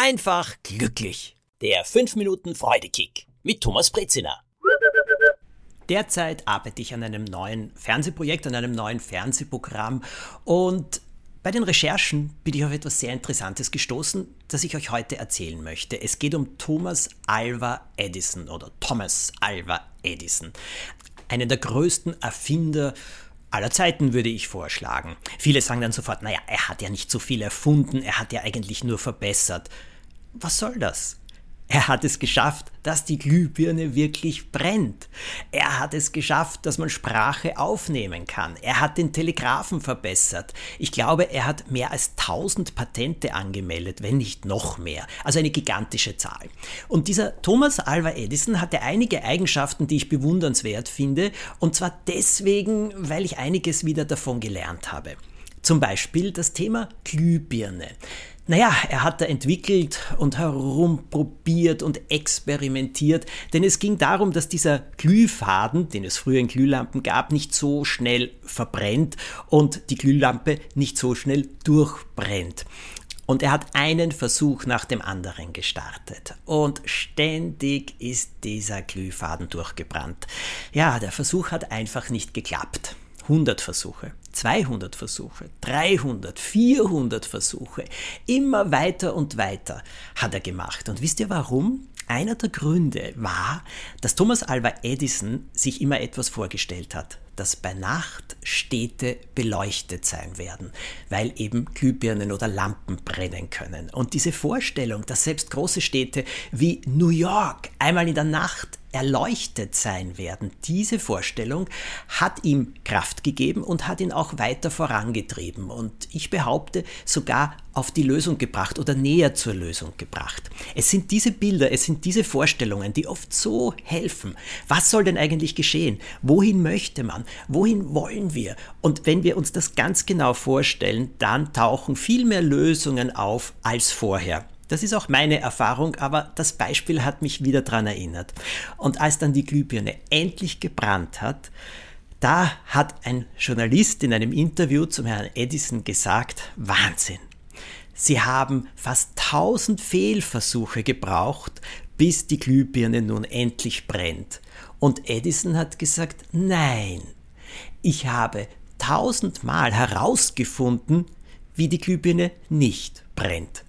einfach glücklich. Der 5 Minuten Freudekick mit Thomas Brezina. Derzeit arbeite ich an einem neuen Fernsehprojekt, an einem neuen Fernsehprogramm und bei den Recherchen bin ich auf etwas sehr Interessantes gestoßen, das ich euch heute erzählen möchte. Es geht um Thomas Alva Edison oder Thomas Alva Edison, einen der größten Erfinder aller Zeiten, würde ich vorschlagen. Viele sagen dann sofort, naja, er hat ja nicht so viel erfunden, er hat ja eigentlich nur verbessert. Was soll das? Er hat es geschafft, dass die Glühbirne wirklich brennt. Er hat es geschafft, dass man Sprache aufnehmen kann. Er hat den Telegraphen verbessert. Ich glaube, er hat mehr als 1000 Patente angemeldet, wenn nicht noch mehr. Also eine gigantische Zahl. Und dieser Thomas Alva Edison hatte einige Eigenschaften, die ich bewundernswert finde. Und zwar deswegen, weil ich einiges wieder davon gelernt habe. Zum Beispiel das Thema Glühbirne. Naja, er hat da entwickelt und herumprobiert und experimentiert, denn es ging darum, dass dieser Glühfaden, den es früher in Glühlampen gab, nicht so schnell verbrennt und die Glühlampe nicht so schnell durchbrennt. Und er hat einen Versuch nach dem anderen gestartet. Und ständig ist dieser Glühfaden durchgebrannt. Ja, der Versuch hat einfach nicht geklappt. 100 Versuche, 200 Versuche, 300, 400 Versuche. Immer weiter und weiter hat er gemacht. Und wisst ihr warum? Einer der Gründe war, dass Thomas Alva Edison sich immer etwas vorgestellt hat, dass bei Nacht Städte beleuchtet sein werden, weil eben Glühbirnen oder Lampen brennen können. Und diese Vorstellung, dass selbst große Städte wie New York einmal in der Nacht erleuchtet sein werden. Diese Vorstellung hat ihm Kraft gegeben und hat ihn auch weiter vorangetrieben und ich behaupte sogar auf die Lösung gebracht oder näher zur Lösung gebracht. Es sind diese Bilder, es sind diese Vorstellungen, die oft so helfen. Was soll denn eigentlich geschehen? Wohin möchte man? Wohin wollen wir? Und wenn wir uns das ganz genau vorstellen, dann tauchen viel mehr Lösungen auf als vorher. Das ist auch meine Erfahrung, aber das Beispiel hat mich wieder daran erinnert. Und als dann die Glühbirne endlich gebrannt hat, da hat ein Journalist in einem Interview zum Herrn Edison gesagt, Wahnsinn. Sie haben fast 1000 Fehlversuche gebraucht, bis die Glühbirne nun endlich brennt. Und Edison hat gesagt, nein, ich habe tausendmal herausgefunden, wie die Glühbirne nicht brennt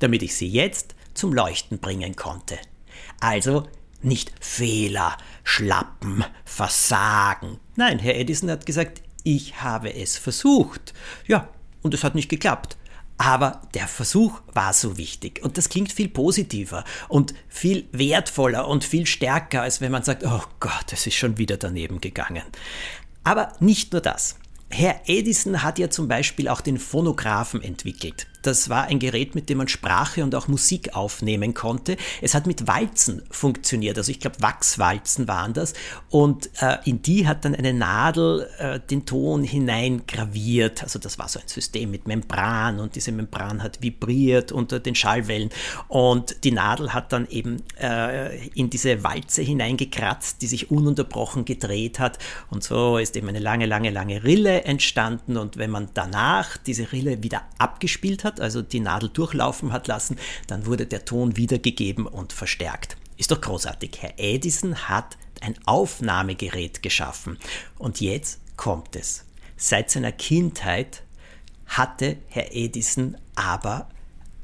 damit ich sie jetzt zum Leuchten bringen konnte. Also nicht Fehler, Schlappen, Versagen. Nein, Herr Edison hat gesagt, ich habe es versucht. Ja, und es hat nicht geklappt. Aber der Versuch war so wichtig. Und das klingt viel positiver und viel wertvoller und viel stärker, als wenn man sagt, oh Gott, es ist schon wieder daneben gegangen. Aber nicht nur das. Herr Edison hat ja zum Beispiel auch den Phonographen entwickelt. Das war ein Gerät, mit dem man Sprache und auch Musik aufnehmen konnte. Es hat mit Walzen funktioniert, also ich glaube Wachswalzen waren das. Und äh, in die hat dann eine Nadel äh, den Ton hineingraviert. Also das war so ein System mit Membran und diese Membran hat vibriert unter den Schallwellen. Und die Nadel hat dann eben äh, in diese Walze hineingekratzt, die sich ununterbrochen gedreht hat. Und so ist eben eine lange, lange, lange Rille entstanden. Und wenn man danach diese Rille wieder abgespielt hat, hat, also die Nadel durchlaufen hat lassen, dann wurde der Ton wiedergegeben und verstärkt. Ist doch großartig. Herr Edison hat ein Aufnahmegerät geschaffen. Und jetzt kommt es. Seit seiner Kindheit hatte Herr Edison aber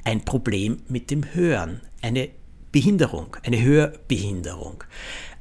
ein Problem mit dem Hören, eine Behinderung, eine Hörbehinderung.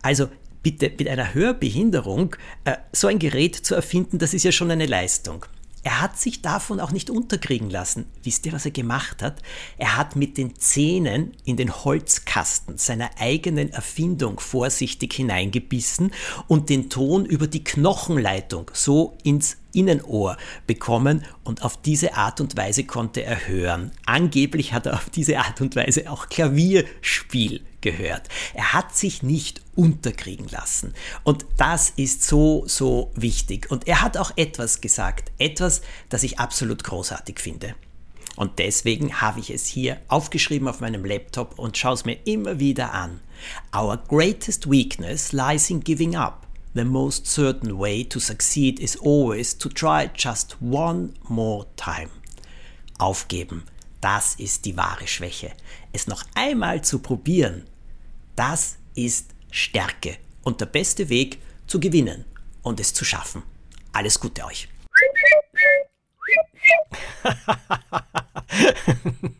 Also bitte mit einer Hörbehinderung äh, so ein Gerät zu erfinden, das ist ja schon eine Leistung. Er hat sich davon auch nicht unterkriegen lassen. Wisst ihr, was er gemacht hat? Er hat mit den Zähnen in den Holzkasten seiner eigenen Erfindung vorsichtig hineingebissen und den Ton über die Knochenleitung so ins Innenohr bekommen und auf diese Art und Weise konnte er hören. Angeblich hat er auf diese Art und Weise auch Klavierspiel gehört. Er hat sich nicht unterkriegen lassen. Und das ist so, so wichtig. Und er hat auch etwas gesagt, etwas, das ich absolut großartig finde. Und deswegen habe ich es hier aufgeschrieben auf meinem Laptop und schaue es mir immer wieder an. Our greatest weakness lies in giving up. The most certain way to succeed is always to try just one more time. Aufgeben. das ist die wahre Schwäche. Es noch einmal zu probieren, das ist Stärke und der beste Weg zu gewinnen und es zu schaffen. Alles Gute euch.